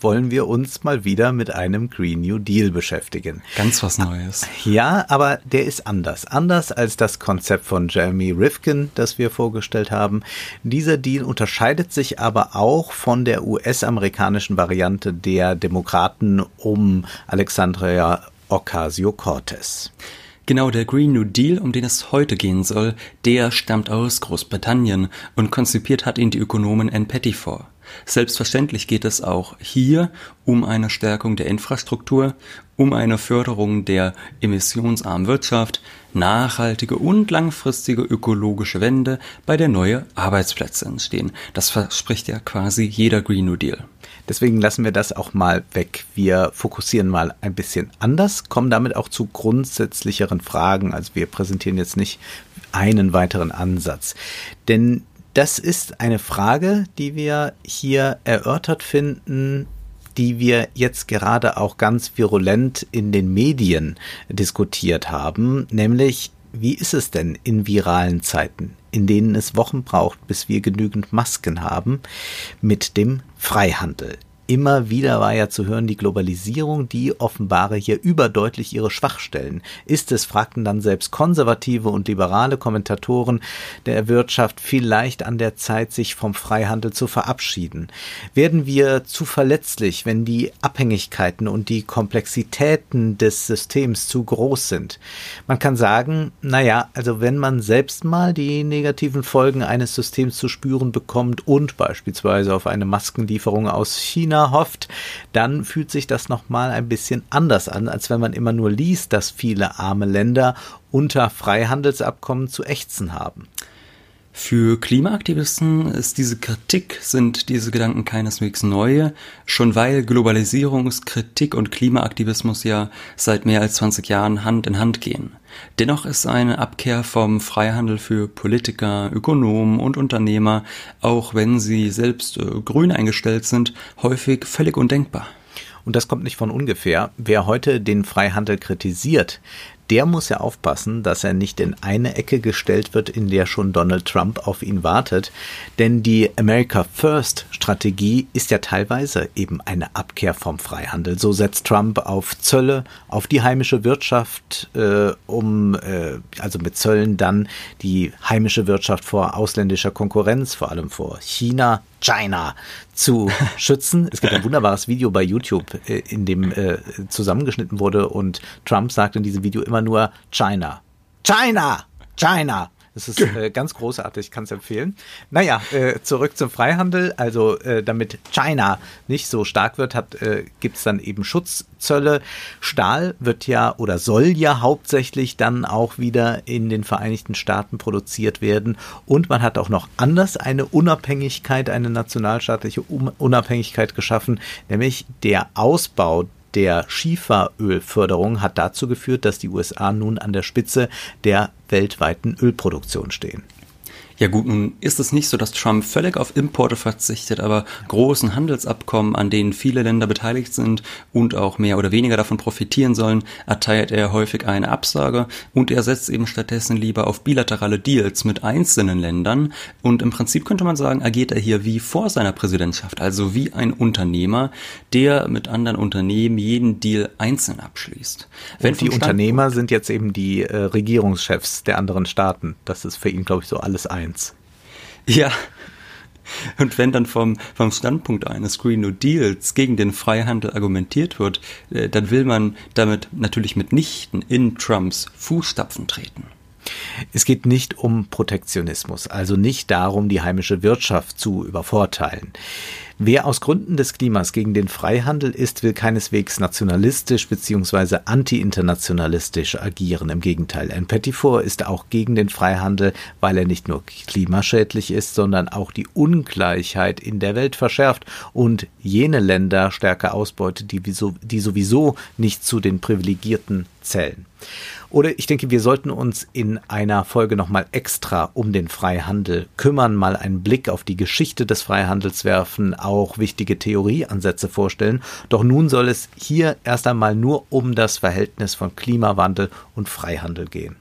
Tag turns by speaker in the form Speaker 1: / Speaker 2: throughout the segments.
Speaker 1: wollen wir uns mal wieder mit einem Green New Deal beschäftigen.
Speaker 2: Ganz was Neues.
Speaker 1: Ja, aber der ist anders. Anders als das Konzept von Jeremy Rifkin, das wir vorgestellt haben. Dieser Deal unterscheidet sich aber auch von der US-amerikanischen Variante der Demokraten um Alexandria Ocasio-Cortez.
Speaker 2: Genau, der Green New Deal, um den es heute gehen soll, der stammt aus Großbritannien und konzipiert hat ihn die Ökonomen Ann Pettifor. Selbstverständlich geht es auch hier um eine Stärkung der Infrastruktur, um eine Förderung der emissionsarmen Wirtschaft, nachhaltige und langfristige ökologische Wende, bei der neue Arbeitsplätze entstehen. Das verspricht ja quasi jeder Green New Deal.
Speaker 1: Deswegen lassen wir das auch mal weg. Wir fokussieren mal ein bisschen anders, kommen damit auch zu grundsätzlicheren Fragen. Also wir präsentieren jetzt nicht einen weiteren Ansatz. Denn das ist eine Frage, die wir hier erörtert finden, die wir jetzt gerade auch ganz virulent in den Medien diskutiert haben, nämlich wie ist es denn in viralen Zeiten, in denen es Wochen braucht, bis wir genügend Masken haben, mit dem Freihandel? Immer wieder war ja zu hören, die Globalisierung, die offenbare hier überdeutlich ihre Schwachstellen. Ist es, fragten dann selbst konservative und liberale Kommentatoren der Wirtschaft, vielleicht an der Zeit, sich vom Freihandel zu verabschieden? Werden wir zu verletzlich, wenn die Abhängigkeiten und die Komplexitäten des Systems zu groß sind? Man kann sagen, naja, also wenn man selbst mal die negativen Folgen eines Systems zu spüren bekommt und beispielsweise auf eine Maskenlieferung aus China China hofft, dann fühlt sich das nochmal ein bisschen anders an, als wenn man immer nur liest, dass viele arme Länder unter Freihandelsabkommen zu ächzen haben.
Speaker 2: Für Klimaaktivisten ist diese Kritik, sind diese Gedanken keineswegs neue, schon weil Globalisierungskritik und Klimaaktivismus ja seit mehr als 20 Jahren Hand in Hand gehen. Dennoch ist eine Abkehr vom Freihandel für Politiker, Ökonomen und Unternehmer, auch wenn sie selbst äh, grün eingestellt sind, häufig völlig undenkbar.
Speaker 1: Und das kommt nicht von ungefähr. Wer heute den Freihandel kritisiert, der muss ja aufpassen, dass er nicht in eine Ecke gestellt wird, in der schon Donald Trump auf ihn wartet. Denn die America First Strategie ist ja teilweise eben eine Abkehr vom Freihandel. So setzt Trump auf Zölle, auf die heimische Wirtschaft, äh, um äh, also mit Zöllen dann die heimische Wirtschaft vor ausländischer Konkurrenz, vor allem vor China, China zu schützen. Es gibt ein wunderbares Video bei YouTube, äh, in dem äh, zusammengeschnitten wurde und Trump sagt in diesem Video immer nur China. China! China! Das ist äh, ganz großartig, kann es empfehlen. Naja, äh, zurück zum Freihandel. Also äh, damit China nicht so stark wird, hat, äh, gibt es dann eben Schutzzölle. Stahl wird ja oder soll ja hauptsächlich dann auch wieder in den Vereinigten Staaten produziert werden. Und man hat auch noch anders eine Unabhängigkeit, eine nationalstaatliche Unabhängigkeit geschaffen, nämlich der Ausbau der Schieferölförderung hat dazu geführt, dass die USA nun an der Spitze der weltweiten Ölproduktion stehen.
Speaker 2: Ja gut, nun ist es nicht so, dass Trump völlig auf Importe verzichtet, aber großen Handelsabkommen, an denen viele Länder beteiligt sind und auch mehr oder weniger davon profitieren sollen, erteilt er häufig eine Absage und er setzt eben stattdessen lieber auf bilaterale Deals mit einzelnen Ländern und im Prinzip könnte man sagen, agiert er hier wie vor seiner Präsidentschaft, also wie ein Unternehmer, der mit anderen Unternehmen jeden Deal einzeln abschließt.
Speaker 1: Wenn und die Unternehmer sind jetzt eben die äh, Regierungschefs der anderen Staaten. Das ist für ihn, glaube ich, so alles ein. Science.
Speaker 2: Ja. Und wenn dann vom, vom Standpunkt eines Green New Deals gegen den Freihandel argumentiert wird, äh, dann will man damit natürlich mitnichten in Trumps Fußstapfen treten.
Speaker 1: Es geht nicht um Protektionismus, also nicht darum, die heimische Wirtschaft zu übervorteilen. Wer aus Gründen des Klimas gegen den Freihandel ist, will keineswegs nationalistisch bzw. anti-internationalistisch agieren. Im Gegenteil, ein Pettifor ist auch gegen den Freihandel, weil er nicht nur klimaschädlich ist, sondern auch die Ungleichheit in der Welt verschärft und jene Länder stärker ausbeutet, die sowieso nicht zu den Privilegierten zählen. Oder ich denke, wir sollten uns in einer Folge nochmal extra um den Freihandel kümmern, mal einen Blick auf die Geschichte des Freihandels werfen, auch wichtige Theorieansätze vorstellen. Doch nun soll es hier erst einmal nur um das Verhältnis von Klimawandel und Freihandel gehen.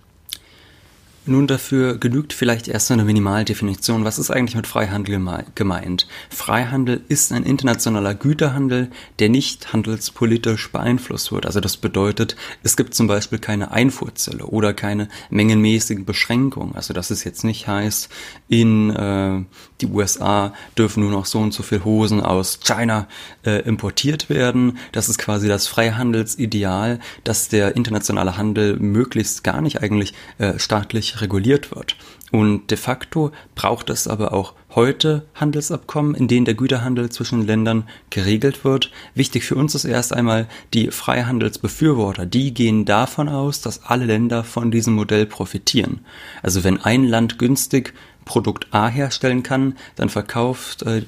Speaker 2: Nun, dafür genügt vielleicht erst eine Minimaldefinition. Was ist eigentlich mit Freihandel gemeint? Freihandel ist ein internationaler Güterhandel, der nicht handelspolitisch beeinflusst wird. Also das bedeutet, es gibt zum Beispiel keine Einfuhrzölle oder keine mengenmäßigen Beschränkungen. Also dass es jetzt nicht heißt, in äh, die USA dürfen nur noch so und so viel Hosen aus China äh, importiert werden. Das ist quasi das Freihandelsideal, dass der internationale Handel möglichst gar nicht eigentlich äh, staatlich reguliert wird. Und de facto braucht es aber auch heute Handelsabkommen, in denen der Güterhandel zwischen Ländern geregelt wird. Wichtig für uns ist erst einmal die Freihandelsbefürworter. Die gehen davon aus, dass alle Länder von diesem Modell profitieren. Also wenn ein Land günstig Produkt A herstellen kann, dann verkauft äh,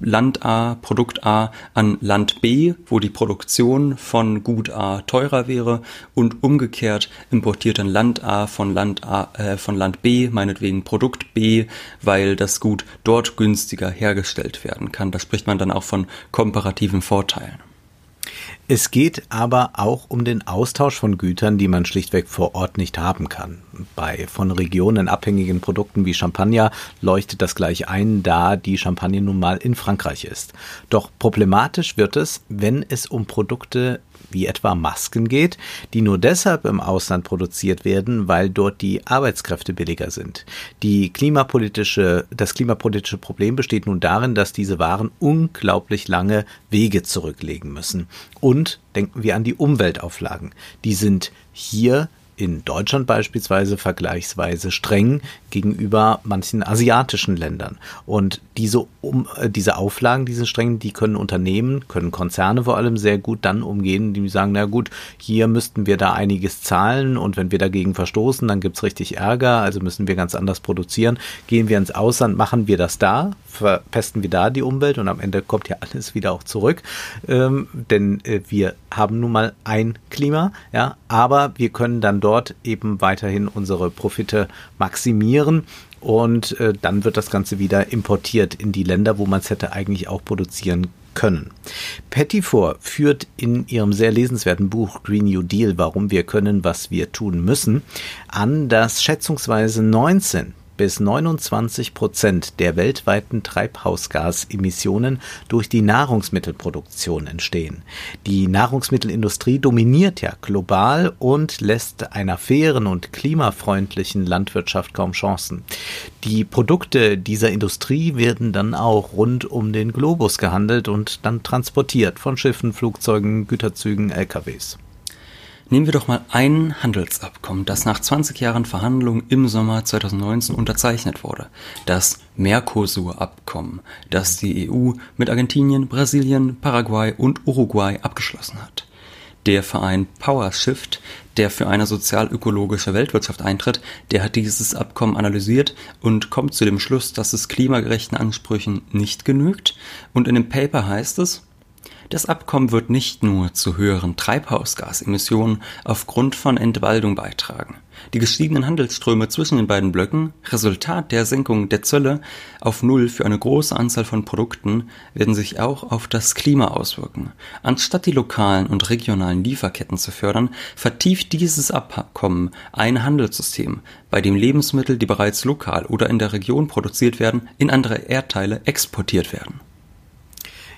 Speaker 2: Land A Produkt A an Land B, wo die Produktion von Gut A teurer wäre und umgekehrt importiert dann Land A von Land A äh, von Land B meinetwegen Produkt B, weil das Gut dort günstiger hergestellt werden kann. Da spricht man dann auch von komparativen Vorteilen.
Speaker 1: Es geht aber auch um den Austausch von Gütern, die man schlichtweg vor Ort nicht haben kann. Bei von Regionen abhängigen Produkten wie Champagner leuchtet das gleich ein, da die Champagne nun mal in Frankreich ist. Doch problematisch wird es, wenn es um Produkte wie etwa Masken geht, die nur deshalb im Ausland produziert werden, weil dort die Arbeitskräfte billiger sind. Die klimapolitische, das klimapolitische Problem besteht nun darin, dass diese Waren unglaublich lange Wege zurücklegen müssen. Und denken wir an die Umweltauflagen. Die sind hier in Deutschland beispielsweise vergleichsweise streng gegenüber manchen asiatischen Ländern. Und diese, um, äh, diese Auflagen, diese strengen, die können Unternehmen, können Konzerne vor allem sehr gut dann umgehen, die sagen, na gut, hier müssten wir da einiges zahlen und wenn wir dagegen verstoßen, dann gibt's richtig Ärger, also müssen wir ganz anders produzieren. Gehen wir ins Ausland, machen wir das da, verpesten wir da die Umwelt und am Ende kommt ja alles wieder auch zurück. Ähm, denn äh, wir haben nun mal ein Klima, ja, aber wir können dann dort eben weiterhin unsere Profite maximieren und äh, dann wird das Ganze wieder importiert in die Länder, wo man es hätte eigentlich auch produzieren können. Pettifor führt in ihrem sehr lesenswerten Buch Green New Deal, warum wir können, was wir tun müssen, an, dass schätzungsweise 19 bis 29 Prozent der weltweiten Treibhausgasemissionen durch die Nahrungsmittelproduktion entstehen. Die Nahrungsmittelindustrie dominiert ja global und lässt einer fairen und klimafreundlichen Landwirtschaft kaum Chancen. Die Produkte dieser Industrie werden dann auch rund um den Globus gehandelt und dann transportiert von Schiffen, Flugzeugen, Güterzügen, LKWs.
Speaker 2: Nehmen wir doch mal ein Handelsabkommen, das nach 20 Jahren Verhandlungen im Sommer 2019 unterzeichnet wurde. Das Mercosur-Abkommen, das die EU mit Argentinien, Brasilien, Paraguay und Uruguay abgeschlossen hat. Der Verein PowerShift, der für eine sozial-ökologische Weltwirtschaft eintritt, der hat dieses Abkommen analysiert und kommt zu dem Schluss, dass es klimagerechten Ansprüchen nicht genügt. Und in dem Paper heißt es, das Abkommen wird nicht nur zu höheren Treibhausgasemissionen aufgrund von Entwaldung beitragen. Die gestiegenen Handelsströme zwischen den beiden Blöcken, Resultat der Senkung der Zölle auf Null für eine große Anzahl von Produkten, werden sich auch auf das Klima auswirken. Anstatt die lokalen und regionalen Lieferketten zu fördern, vertieft dieses Abkommen ein Handelssystem, bei dem Lebensmittel, die bereits lokal oder in der Region produziert werden, in andere Erdteile exportiert werden.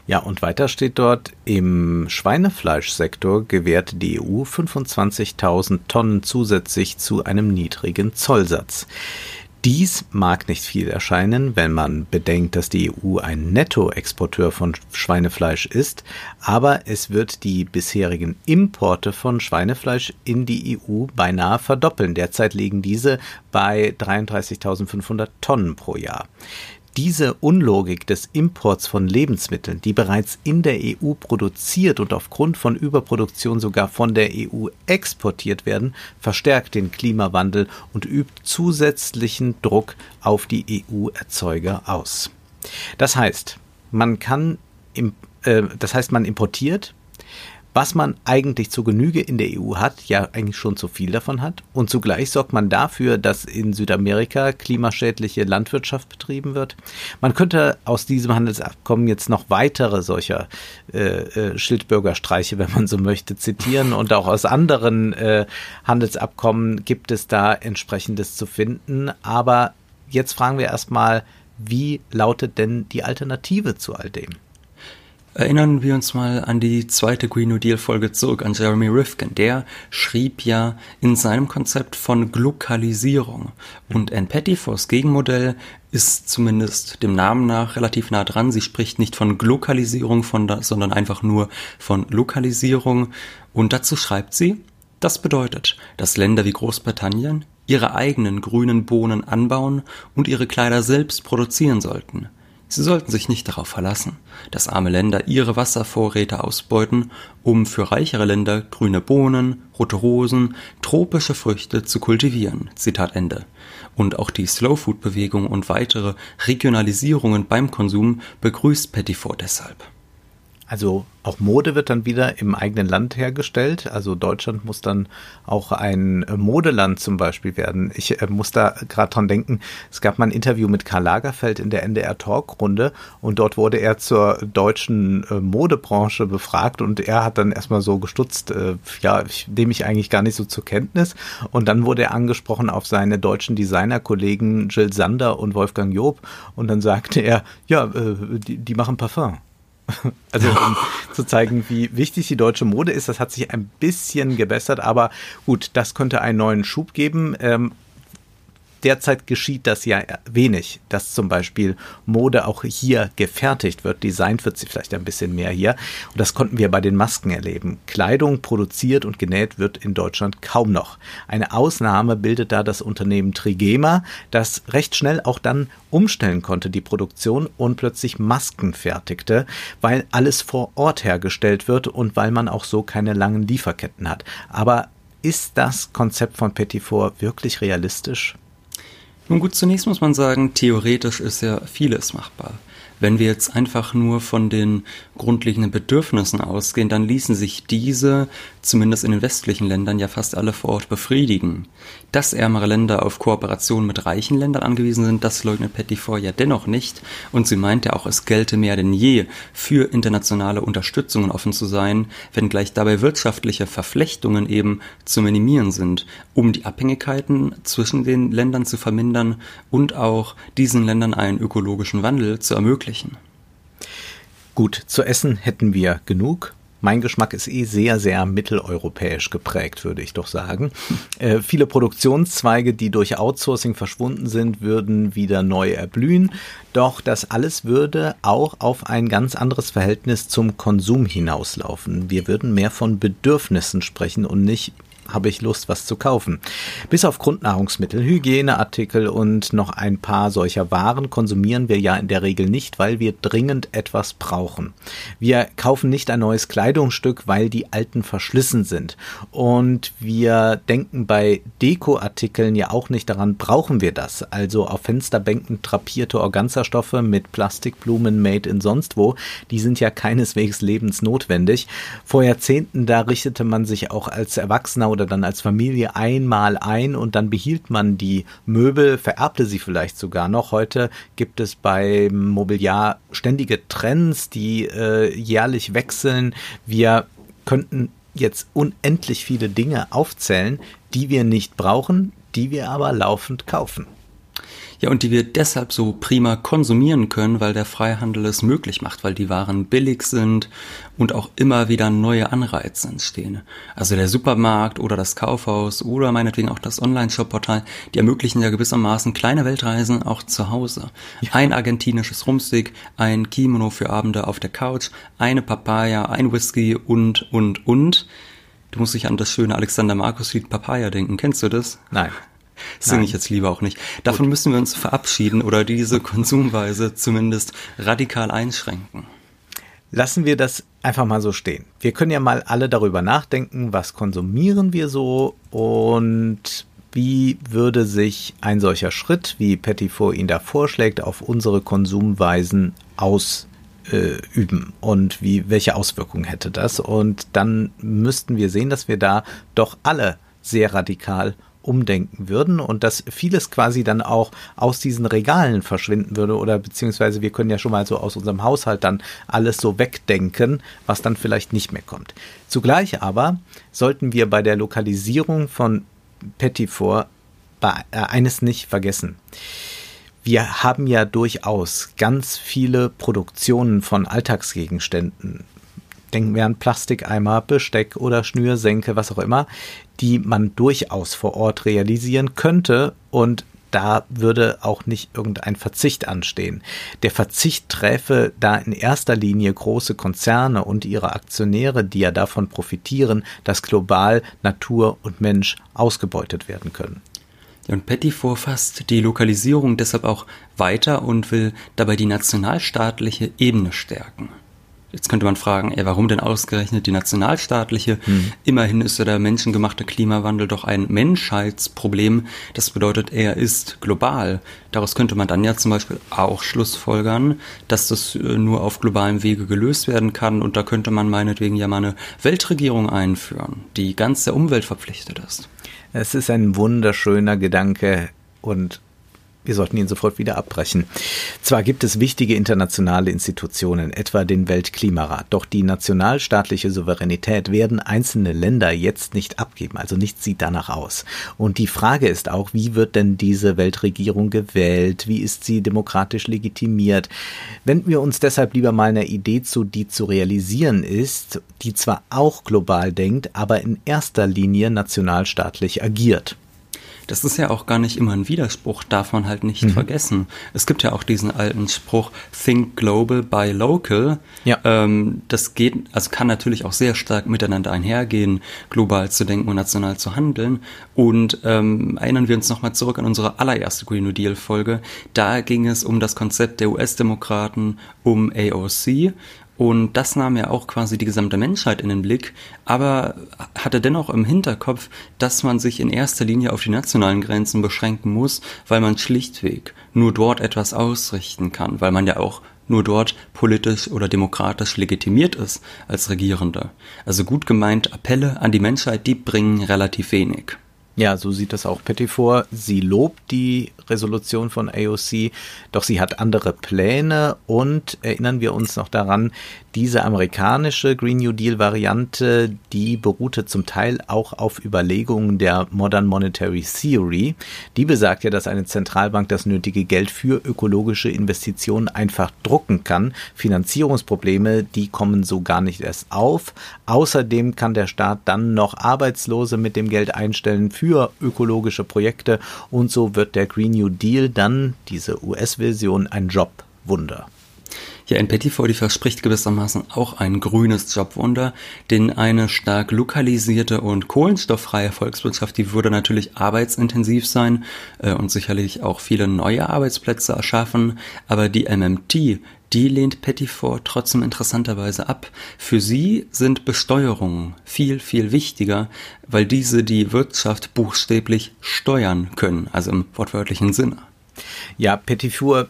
Speaker 1: Ja, und weiter steht dort, im Schweinefleischsektor gewährt die EU 25.000 Tonnen zusätzlich zu einem niedrigen Zollsatz. Dies mag nicht viel erscheinen, wenn man bedenkt, dass die EU ein Nettoexporteur von Schweinefleisch ist, aber es wird die bisherigen Importe von Schweinefleisch in die EU beinahe verdoppeln. Derzeit liegen diese bei 33.500 Tonnen pro Jahr. Diese Unlogik des Imports von Lebensmitteln, die bereits in der EU produziert und aufgrund von Überproduktion sogar von der EU exportiert werden, verstärkt den Klimawandel und übt zusätzlichen Druck auf die EU-Erzeuger aus. Das heißt, man kann, äh, das heißt, man importiert, was man eigentlich zu Genüge in der EU hat, ja eigentlich schon zu viel davon hat. Und zugleich sorgt man dafür, dass in Südamerika klimaschädliche Landwirtschaft betrieben wird. Man könnte aus diesem Handelsabkommen jetzt noch weitere solcher äh, äh, Schildbürgerstreiche, wenn man so möchte, zitieren. Und auch aus anderen äh, Handelsabkommen gibt es da entsprechendes zu finden. Aber jetzt fragen wir erstmal, wie lautet denn die Alternative zu all dem?
Speaker 2: Erinnern wir uns mal an die zweite Green New Deal Folge zurück, an Jeremy Rifkin. Der schrieb ja in seinem Konzept von Glokalisierung. Und Anne Pettifors Gegenmodell ist zumindest dem Namen nach relativ nah dran. Sie spricht nicht von Glokalisierung, von da, sondern einfach nur von Lokalisierung. Und dazu schreibt sie, das bedeutet, dass Länder wie Großbritannien ihre eigenen grünen Bohnen anbauen und ihre Kleider selbst produzieren sollten. Sie sollten sich nicht darauf verlassen, dass arme Länder ihre Wasservorräte ausbeuten, um für reichere Länder grüne Bohnen, rote Rosen, tropische Früchte zu kultivieren. Zitat Ende. Und auch die Slowfood-Bewegung und weitere Regionalisierungen beim Konsum begrüßt Pettiford deshalb.
Speaker 1: Also auch Mode wird dann wieder im eigenen Land hergestellt. Also Deutschland muss dann auch ein Modeland zum Beispiel werden. Ich äh, muss da gerade dran denken, es gab mal ein Interview mit Karl Lagerfeld in der NDR Talkrunde und dort wurde er zur deutschen äh, Modebranche befragt und er hat dann erstmal so gestutzt, äh, ja, ich nehme ich eigentlich gar nicht so zur Kenntnis. Und dann wurde er angesprochen auf seine deutschen Designerkollegen Jill Sander und Wolfgang Job und dann sagte er, ja, äh, die, die machen Parfum. Also um zu zeigen, wie wichtig die deutsche Mode ist, das hat sich ein bisschen gebessert, aber gut, das könnte einen neuen Schub geben. Ähm, derzeit geschieht das ja wenig, dass zum Beispiel Mode auch hier gefertigt wird. Designt wird sie vielleicht ein bisschen mehr hier. Und das konnten wir bei den Masken erleben. Kleidung produziert und genäht wird in Deutschland kaum noch. Eine Ausnahme bildet da das Unternehmen Trigema, das recht schnell auch dann umstellen konnte, die Produktion und plötzlich Masken fertigte, weil alles vor Ort hergestellt wird und weil man auch so keine langen Lieferketten hat. Aber ist das Konzept von Petitfort wirklich realistisch?
Speaker 2: Nun gut, zunächst muss man sagen, theoretisch ist ja vieles machbar. Wenn wir jetzt einfach nur von den grundlegenden Bedürfnissen ausgehen, dann ließen sich diese, zumindest in den westlichen Ländern, ja fast alle vor Ort befriedigen. Dass ärmere Länder auf Kooperation mit reichen Ländern angewiesen sind, das leugnet Pettifort ja dennoch nicht. Und sie meinte auch, es gelte mehr denn je, für internationale Unterstützungen offen zu sein, wenngleich dabei wirtschaftliche Verflechtungen eben zu minimieren sind, um die Abhängigkeiten zwischen den Ländern zu vermindern und auch diesen Ländern einen ökologischen Wandel zu ermöglichen.
Speaker 1: Gut, zu essen hätten wir genug. Mein Geschmack ist eh sehr, sehr mitteleuropäisch geprägt, würde ich doch sagen. Äh, viele Produktionszweige, die durch Outsourcing verschwunden sind, würden wieder neu erblühen. Doch das alles würde auch auf ein ganz anderes Verhältnis zum Konsum hinauslaufen. Wir würden mehr von Bedürfnissen sprechen und nicht habe ich Lust, was zu kaufen. Bis auf Grundnahrungsmittel, Hygieneartikel und noch ein paar solcher Waren konsumieren wir ja in der Regel nicht, weil wir dringend etwas brauchen. Wir kaufen nicht ein neues Kleidungsstück, weil die alten verschlissen sind. Und wir denken bei Dekoartikeln ja auch nicht daran, brauchen wir das? Also auf Fensterbänken drapierte Organzastoffe mit Plastikblumen made in sonst wo, die sind ja keineswegs lebensnotwendig. Vor Jahrzehnten, da richtete man sich auch als Erwachsener oder dann als Familie einmal ein und dann behielt man die Möbel, vererbte sie vielleicht sogar noch. Heute gibt es beim Mobiliar ständige Trends, die äh, jährlich wechseln. Wir könnten jetzt unendlich viele Dinge aufzählen, die wir nicht brauchen, die wir aber laufend kaufen.
Speaker 2: Ja, und die wir deshalb so prima konsumieren können, weil der Freihandel es möglich macht, weil die Waren billig sind und auch immer wieder neue Anreize entstehen. Also der Supermarkt oder das Kaufhaus oder meinetwegen auch das Online-Shop-Portal, die ermöglichen ja gewissermaßen kleine Weltreisen auch zu Hause. Ja. Ein argentinisches Rumstick, ein Kimono für Abende auf der Couch, eine Papaya, ein Whisky und, und, und. Du musst dich an das schöne Alexander Markus Lied Papaya denken. Kennst du das?
Speaker 1: Nein.
Speaker 2: Singe ich jetzt lieber auch nicht. Davon Gut. müssen wir uns verabschieden oder diese Konsumweise zumindest radikal einschränken.
Speaker 1: Lassen wir das einfach mal so stehen. Wir können ja mal alle darüber nachdenken, was konsumieren wir so und wie würde sich ein solcher Schritt, wie Pettifort ihn da vorschlägt, auf unsere Konsumweisen auswirken äh, und wie, welche Auswirkungen hätte das? Und dann müssten wir sehen, dass wir da doch alle sehr radikal umdenken würden und dass vieles quasi dann auch aus diesen Regalen verschwinden würde oder beziehungsweise wir können ja schon mal so aus unserem Haushalt dann alles so wegdenken, was dann vielleicht nicht mehr kommt. Zugleich aber sollten wir bei der Lokalisierung von Pettifor äh, eines nicht vergessen. Wir haben ja durchaus ganz viele Produktionen von Alltagsgegenständen, denken wir an Plastikeimer, Besteck oder Schnürsenke, was auch immer, die man durchaus vor Ort realisieren könnte und da würde auch nicht irgendein Verzicht anstehen. Der Verzicht träfe da in erster Linie große Konzerne und ihre Aktionäre, die ja davon profitieren, dass global Natur und Mensch ausgebeutet werden können.
Speaker 2: Und Pettifor fasst die Lokalisierung deshalb auch weiter und will dabei die nationalstaatliche Ebene stärken. Jetzt könnte man fragen, ey, warum denn ausgerechnet die nationalstaatliche? Hm. Immerhin ist ja der menschengemachte Klimawandel doch ein Menschheitsproblem. Das bedeutet, er ist global. Daraus könnte man dann ja zum Beispiel auch schlussfolgern, dass das äh, nur auf globalem Wege gelöst werden kann. Und da könnte man meinetwegen ja mal eine Weltregierung einführen, die ganz der Umwelt verpflichtet ist.
Speaker 1: Es ist ein wunderschöner Gedanke und wir sollten ihn sofort wieder abbrechen. Zwar gibt es wichtige internationale Institutionen, etwa den Weltklimarat, doch die nationalstaatliche Souveränität werden einzelne Länder jetzt nicht abgeben, also nichts sieht danach aus. Und die Frage ist auch, wie wird denn diese Weltregierung gewählt? Wie ist sie demokratisch legitimiert? Wenden wir uns deshalb lieber mal einer Idee zu, die zu realisieren ist, die zwar auch global denkt, aber in erster Linie nationalstaatlich agiert.
Speaker 2: Das ist ja auch gar nicht immer ein Widerspruch, darf man halt nicht mhm. vergessen. Es gibt ja auch diesen alten Spruch, think global, buy local. Ja. Ähm, das geht, also kann natürlich auch sehr stark miteinander einhergehen, global zu denken und national zu handeln. Und ähm, erinnern wir uns nochmal zurück an unsere allererste Green New Deal Folge. Da ging es um das Konzept der US-Demokraten, um AOC und das nahm ja auch quasi die gesamte Menschheit in den Blick, aber hatte dennoch im Hinterkopf, dass man sich in erster Linie auf die nationalen Grenzen beschränken muss, weil man schlichtweg nur dort etwas ausrichten kann, weil man ja auch nur dort politisch oder demokratisch legitimiert ist als Regierender. Also gut gemeint Appelle an die Menschheit, die bringen relativ wenig.
Speaker 1: Ja, so sieht das auch Petty vor. Sie lobt die Resolution von AOC, doch sie hat andere Pläne und erinnern wir uns noch daran, diese amerikanische Green New Deal Variante, die beruhte zum Teil auch auf Überlegungen der Modern Monetary Theory. Die besagt ja, dass eine Zentralbank das nötige Geld für ökologische Investitionen einfach drucken kann. Finanzierungsprobleme, die kommen so gar nicht erst auf. Außerdem kann der Staat dann noch Arbeitslose mit dem Geld einstellen für ökologische Projekte und so wird der Green New Deal dann, diese US-Version, ein Jobwunder.
Speaker 2: Ja, in Petitfort, die verspricht gewissermaßen auch ein grünes Jobwunder, denn eine stark lokalisierte und kohlenstofffreie Volkswirtschaft, die würde natürlich arbeitsintensiv sein äh, und sicherlich auch viele neue Arbeitsplätze erschaffen, aber die MMT, die lehnt Petitfort trotzdem interessanterweise ab. Für sie sind Besteuerungen viel, viel wichtiger, weil diese die Wirtschaft buchstäblich steuern können, also im wortwörtlichen Sinne.
Speaker 1: Ja, Petitfort,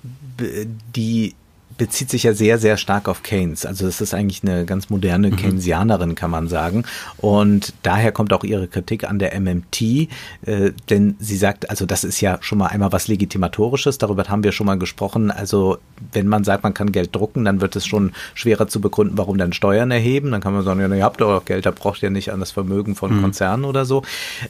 Speaker 1: die bezieht sich ja sehr, sehr stark auf Keynes. Also es ist eigentlich eine ganz moderne mhm. Keynesianerin, kann man sagen. Und daher kommt auch ihre Kritik an der MMT, äh, denn sie sagt, also das ist ja schon mal einmal was Legitimatorisches, darüber haben wir schon mal gesprochen. Also wenn man sagt, man kann Geld drucken, dann wird es schon schwerer zu begründen, warum dann Steuern erheben. Dann kann man sagen, ja, ihr habt doch auch Geld, da braucht ihr nicht an das Vermögen von mhm. Konzernen oder so.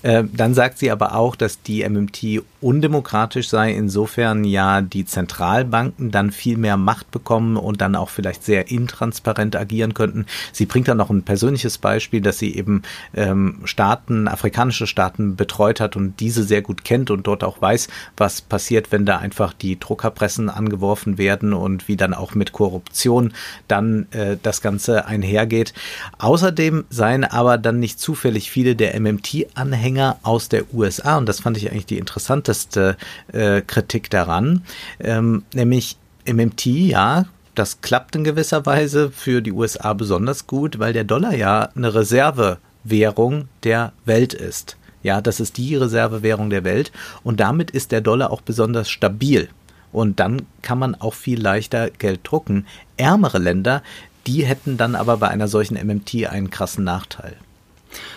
Speaker 1: Äh, dann sagt sie aber auch, dass die MMT undemokratisch sei, insofern ja die Zentralbanken dann viel mehr Macht bekommen und dann auch vielleicht sehr intransparent agieren könnten. Sie bringt dann noch ein persönliches Beispiel, dass sie eben ähm, Staaten, afrikanische Staaten betreut hat und diese sehr gut kennt und dort auch weiß, was passiert, wenn da einfach die Druckerpressen angeworfen werden und wie dann auch mit Korruption dann äh, das Ganze einhergeht. Außerdem seien aber dann nicht zufällig viele der MMT-Anhänger aus der USA und das fand ich eigentlich die interessanteste äh, Kritik daran, ähm, nämlich MMT, ja, das klappt in gewisser Weise für die USA besonders gut, weil der Dollar ja eine Reservewährung der Welt ist. Ja, das ist die Reservewährung der Welt und damit ist der Dollar auch besonders stabil. Und dann kann man auch viel leichter Geld drucken. Ärmere Länder, die hätten dann aber bei einer solchen MMT einen krassen Nachteil.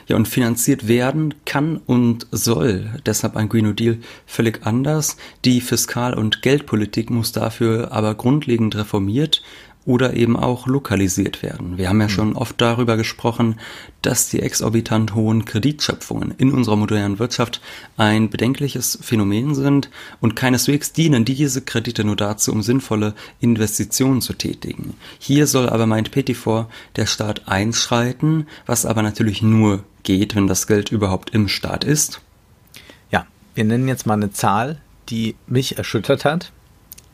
Speaker 2: Ja, und finanziert werden kann und soll deshalb ein Green New Deal völlig anders. Die Fiskal- und Geldpolitik muss dafür aber grundlegend reformiert oder eben auch lokalisiert werden. Wir haben ja hm. schon oft darüber gesprochen, dass die exorbitant hohen Kreditschöpfungen in unserer modernen Wirtschaft ein bedenkliches Phänomen sind und keineswegs dienen diese Kredite nur dazu, um sinnvolle Investitionen zu tätigen. Hier soll aber, meint Pettifor, der Staat einschreiten, was aber natürlich nur geht, wenn das Geld überhaupt im Staat ist.
Speaker 1: Ja, wir nennen jetzt mal eine Zahl, die mich erschüttert hat.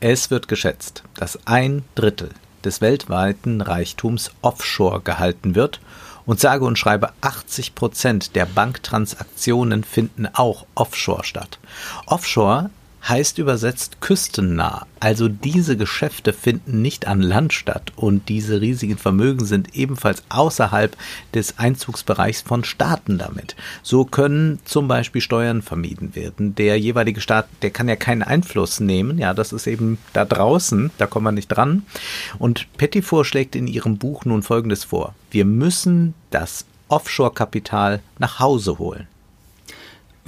Speaker 1: Es wird geschätzt, dass ein Drittel des weltweiten Reichtums offshore gehalten wird und sage und schreibe 80 Prozent der Banktransaktionen finden auch offshore statt. Offshore heißt übersetzt küstennah. Also diese Geschäfte finden nicht an Land statt und diese riesigen Vermögen sind ebenfalls außerhalb des Einzugsbereichs von Staaten damit. So können zum Beispiel Steuern vermieden werden. Der jeweilige Staat, der kann ja keinen Einfluss nehmen. Ja, das ist eben da draußen, da kommen wir nicht dran. Und Pettifor schlägt in ihrem Buch nun Folgendes vor. Wir müssen das Offshore-Kapital nach Hause holen.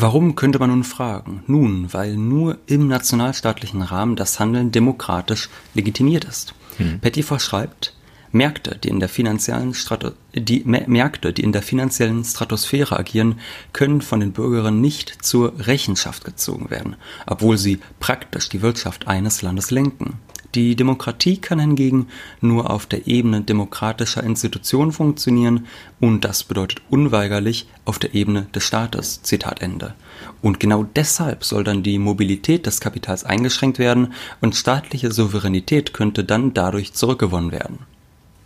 Speaker 2: Warum könnte man nun fragen? Nun, weil nur im nationalstaatlichen Rahmen das Handeln demokratisch legitimiert ist. Hm. Pettifor schreibt, Märkte, die in der finanziellen Strato die Märkte, die in der finanziellen Stratosphäre agieren, können von den Bürgerinnen nicht zur Rechenschaft gezogen werden, obwohl sie praktisch die Wirtschaft eines Landes lenken. Die Demokratie kann hingegen nur auf der Ebene demokratischer Institutionen funktionieren und das bedeutet unweigerlich auf der Ebene des Staates. Zitat Ende. Und genau deshalb soll dann die Mobilität des Kapitals eingeschränkt werden und staatliche Souveränität könnte dann dadurch zurückgewonnen werden.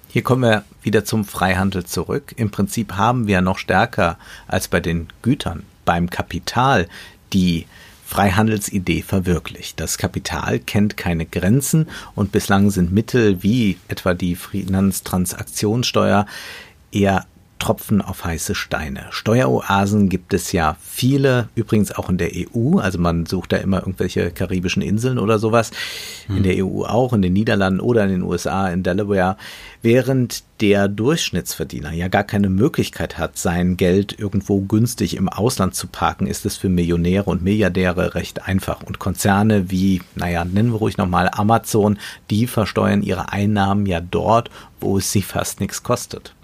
Speaker 1: Hier kommen wir wieder zum Freihandel zurück. Im Prinzip haben wir noch stärker als bei den Gütern beim Kapital die Freihandelsidee verwirklicht. Das Kapital kennt keine Grenzen und bislang sind Mittel wie etwa die Finanztransaktionssteuer eher Tropfen auf heiße Steine. Steueroasen gibt es ja viele, übrigens auch in der EU. Also man sucht da immer irgendwelche karibischen Inseln oder sowas. In der EU auch, in den Niederlanden oder in den USA, in Delaware. Während der Durchschnittsverdiener ja gar keine Möglichkeit hat, sein Geld irgendwo günstig im Ausland zu parken, ist es für Millionäre und Milliardäre recht einfach. Und Konzerne wie, naja, nennen wir ruhig nochmal Amazon, die versteuern ihre Einnahmen ja dort, wo es sie fast nichts kostet.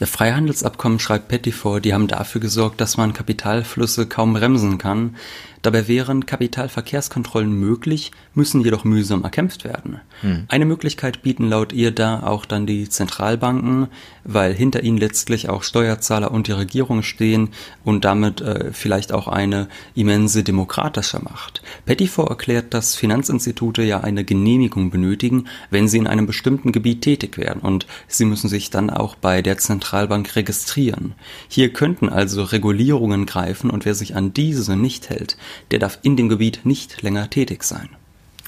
Speaker 2: Der Freihandelsabkommen schreibt Pettifor, die haben dafür gesorgt, dass man Kapitalflüsse kaum bremsen kann. Dabei wären Kapitalverkehrskontrollen möglich, müssen jedoch mühsam erkämpft werden. Hm. Eine Möglichkeit bieten laut ihr da auch dann die Zentralbanken, weil hinter ihnen letztlich auch Steuerzahler und die Regierung stehen und damit äh, vielleicht auch eine immense demokratische Macht. Pettifor erklärt, dass Finanzinstitute ja eine Genehmigung benötigen, wenn sie in einem bestimmten Gebiet tätig werden und sie müssen sich dann auch bei der Zentralbank registrieren. Hier könnten also Regulierungen greifen und wer sich an diese nicht hält, der darf in dem Gebiet nicht länger tätig sein.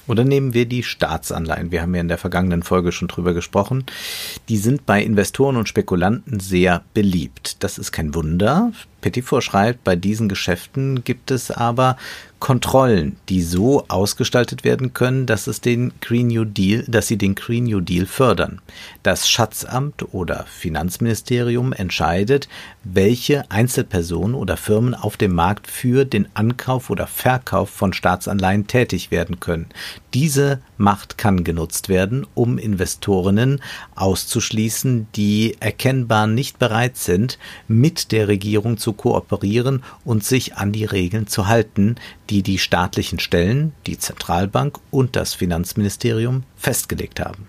Speaker 1: Oder nehmen wir die Staatsanleihen. Wir haben ja in der vergangenen Folge schon drüber gesprochen. Die sind bei Investoren und Spekulanten sehr beliebt. Das ist kein Wunder. Pettifor schreibt, bei diesen Geschäften gibt es aber Kontrollen, die so ausgestaltet werden können, dass es den Green New Deal, dass sie den Green New Deal fördern. Das Schatzamt oder Finanzministerium entscheidet, welche Einzelpersonen oder Firmen auf dem Markt für den Ankauf oder Verkauf von Staatsanleihen tätig werden können. Diese Macht kann genutzt werden, um Investorinnen auszuschließen, die erkennbar nicht bereit sind, mit der Regierung zu kooperieren und sich an die Regeln zu halten, die die staatlichen Stellen, die Zentralbank und das Finanzministerium festgelegt haben.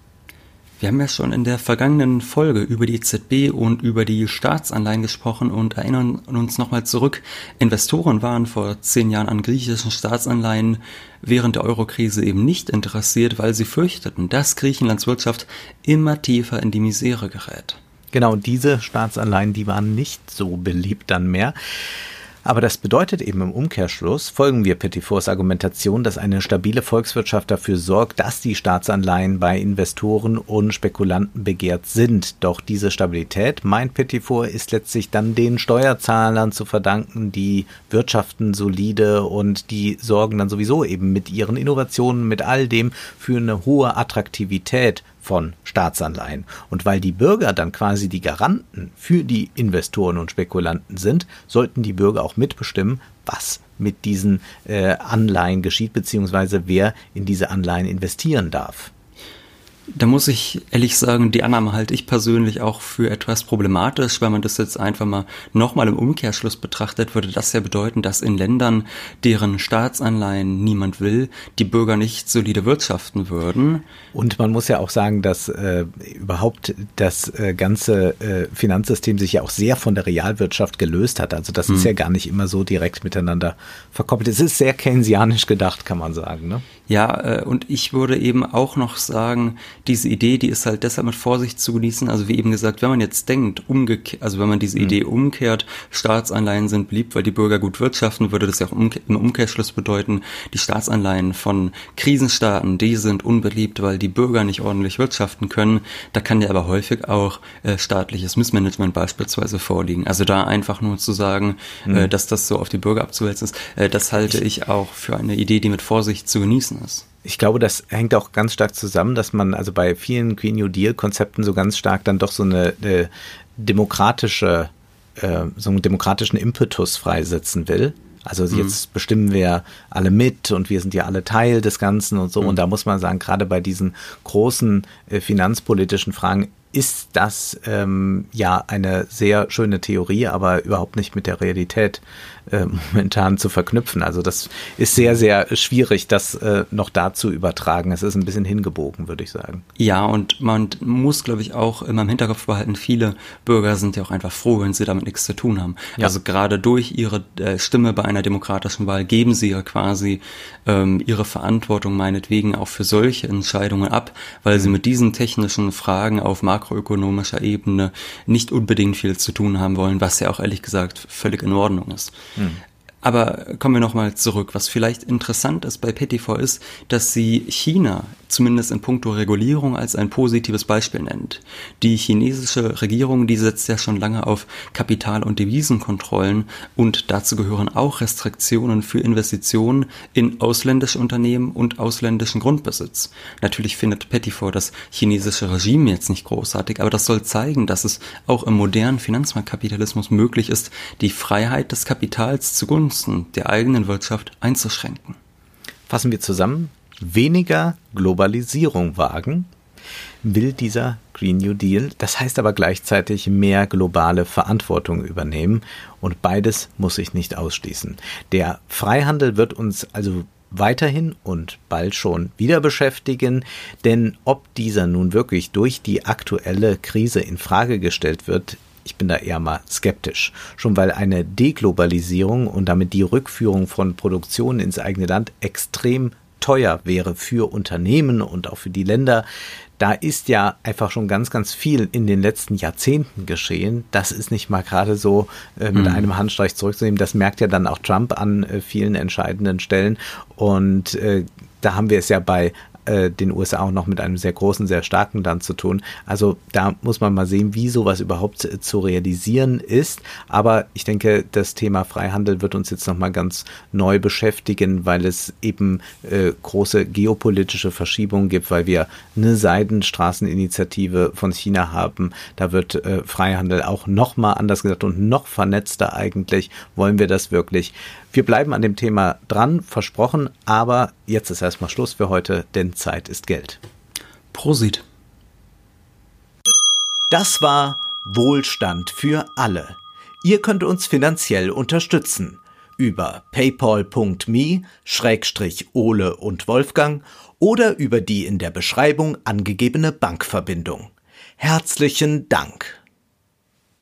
Speaker 2: Wir haben ja schon in der vergangenen Folge über die EZB und über die Staatsanleihen gesprochen und erinnern uns nochmal zurück. Investoren waren vor zehn Jahren an griechischen Staatsanleihen während der Eurokrise eben nicht interessiert, weil sie fürchteten, dass Griechenlands Wirtschaft immer tiefer in die Misere gerät.
Speaker 1: Genau, diese Staatsanleihen, die waren nicht so beliebt dann mehr. Aber das bedeutet eben im Umkehrschluss, folgen wir Petitforts Argumentation, dass eine stabile Volkswirtschaft dafür sorgt, dass die Staatsanleihen bei Investoren und Spekulanten begehrt sind. Doch diese Stabilität, meint Petitfort, ist letztlich dann den Steuerzahlern zu verdanken, die wirtschaften solide und die sorgen dann sowieso eben mit ihren Innovationen, mit all dem für eine hohe Attraktivität von Staatsanleihen. Und weil die Bürger dann quasi die Garanten für die Investoren und Spekulanten sind, sollten die Bürger auch mitbestimmen, was mit diesen äh, Anleihen geschieht, beziehungsweise wer in diese Anleihen investieren darf.
Speaker 2: Da muss ich ehrlich sagen, die Annahme halte ich persönlich auch für etwas problematisch, weil man das jetzt einfach mal nochmal im Umkehrschluss betrachtet, würde das ja bedeuten, dass in Ländern, deren Staatsanleihen niemand will, die Bürger nicht solide wirtschaften würden.
Speaker 1: Und man muss ja auch sagen, dass äh, überhaupt das äh, ganze äh, Finanzsystem sich ja auch sehr von der Realwirtschaft gelöst hat. Also das hm. ist ja gar nicht immer so direkt miteinander verkoppelt. Es ist sehr keynesianisch gedacht, kann man sagen. Ne?
Speaker 2: Ja, äh, und ich würde eben auch noch sagen, diese Idee, die ist halt deshalb mit Vorsicht zu genießen. Also wie eben gesagt, wenn man jetzt denkt, umgekehrt, also wenn man diese mhm. Idee umkehrt, Staatsanleihen sind beliebt, weil die Bürger gut wirtschaften, würde das ja auch im Umkehrschluss bedeuten, die Staatsanleihen von Krisenstaaten, die sind unbeliebt, weil die Bürger nicht ordentlich wirtschaften können. Da kann ja aber häufig auch äh, staatliches Missmanagement beispielsweise vorliegen. Also da einfach nur zu sagen, mhm. äh, dass das so auf die Bürger abzuwälzen ist, äh, das halte ich auch für eine Idee, die mit Vorsicht zu genießen ist.
Speaker 1: Ich glaube, das hängt auch ganz stark zusammen, dass man also bei vielen Green New Deal Konzepten so ganz stark dann doch so eine, eine demokratische, äh, so einen demokratischen Impetus freisetzen will. Also mhm. jetzt bestimmen wir alle mit und wir sind ja alle Teil des Ganzen und so. Mhm. Und da muss man sagen, gerade bei diesen großen äh, finanzpolitischen Fragen ist das ähm, ja eine sehr schöne Theorie, aber überhaupt nicht mit der Realität äh, momentan zu verknüpfen. Also das ist sehr, sehr schwierig, das äh, noch da zu übertragen. Es ist ein bisschen hingebogen, würde ich sagen.
Speaker 2: Ja, und man muss, glaube ich, auch immer im Hinterkopf behalten, viele Bürger sind ja auch einfach froh, wenn sie damit nichts zu tun haben. Ja. Also gerade durch ihre äh, Stimme bei einer demokratischen Wahl geben sie ja quasi ähm, ihre Verantwortung meinetwegen auch für solche Entscheidungen ab, weil sie mhm. mit diesen technischen Fragen auf makroökonomischer Ebene nicht unbedingt viel zu tun haben wollen, was ja auch ehrlich gesagt völlig in Ordnung ist. Hm. Aber kommen wir nochmal zurück. Was vielleicht interessant ist bei Petitfor ist, dass sie China zumindest in puncto Regulierung als ein positives Beispiel nennt. Die chinesische Regierung, die setzt ja schon lange auf Kapital- und Devisenkontrollen und dazu gehören auch Restriktionen für Investitionen in ausländische Unternehmen und ausländischen Grundbesitz. Natürlich findet Petitfor das chinesische Regime jetzt nicht großartig, aber das soll zeigen, dass es auch im modernen Finanzmarktkapitalismus möglich ist, die Freiheit des Kapitals zugunsten der eigenen Wirtschaft einzuschränken.
Speaker 1: Fassen wir zusammen weniger Globalisierung wagen, will dieser Green New Deal. Das heißt aber gleichzeitig mehr globale Verantwortung übernehmen und beides muss sich nicht ausschließen. Der Freihandel wird uns also weiterhin und bald schon wieder beschäftigen, denn ob dieser nun wirklich durch die aktuelle Krise in Frage gestellt wird, ich bin da eher mal skeptisch. Schon weil eine Deglobalisierung und damit die Rückführung von Produktion ins eigene Land extrem teuer wäre für Unternehmen und auch für die Länder. Da ist ja einfach schon ganz, ganz viel in den letzten Jahrzehnten geschehen. Das ist nicht mal gerade so äh, mit mhm. einem Handstreich zurückzunehmen. Das merkt ja dann auch Trump an äh, vielen entscheidenden Stellen. Und äh, da haben wir es ja bei äh, den USA auch noch mit einem sehr großen, sehr starken Land zu tun. Also da muss man mal sehen, wie sowas überhaupt äh, zu realisieren ist. Aber ich denke, das Thema Freihandel wird uns jetzt nochmal ganz neu beschäftigen, weil es eben äh, große geopolitische Verschiebungen gibt, weil wir eine Seidenstraßeninitiative von China haben. Da wird äh, Freihandel auch nochmal anders gesagt und noch vernetzter eigentlich. Wollen wir das wirklich? Wir bleiben an dem Thema dran, versprochen, aber jetzt ist erstmal Schluss für heute, denn Zeit ist Geld.
Speaker 2: Prosit.
Speaker 1: Das war Wohlstand für alle. Ihr könnt uns finanziell unterstützen über paypal.me-ole und Wolfgang oder über die in der Beschreibung angegebene Bankverbindung. Herzlichen Dank.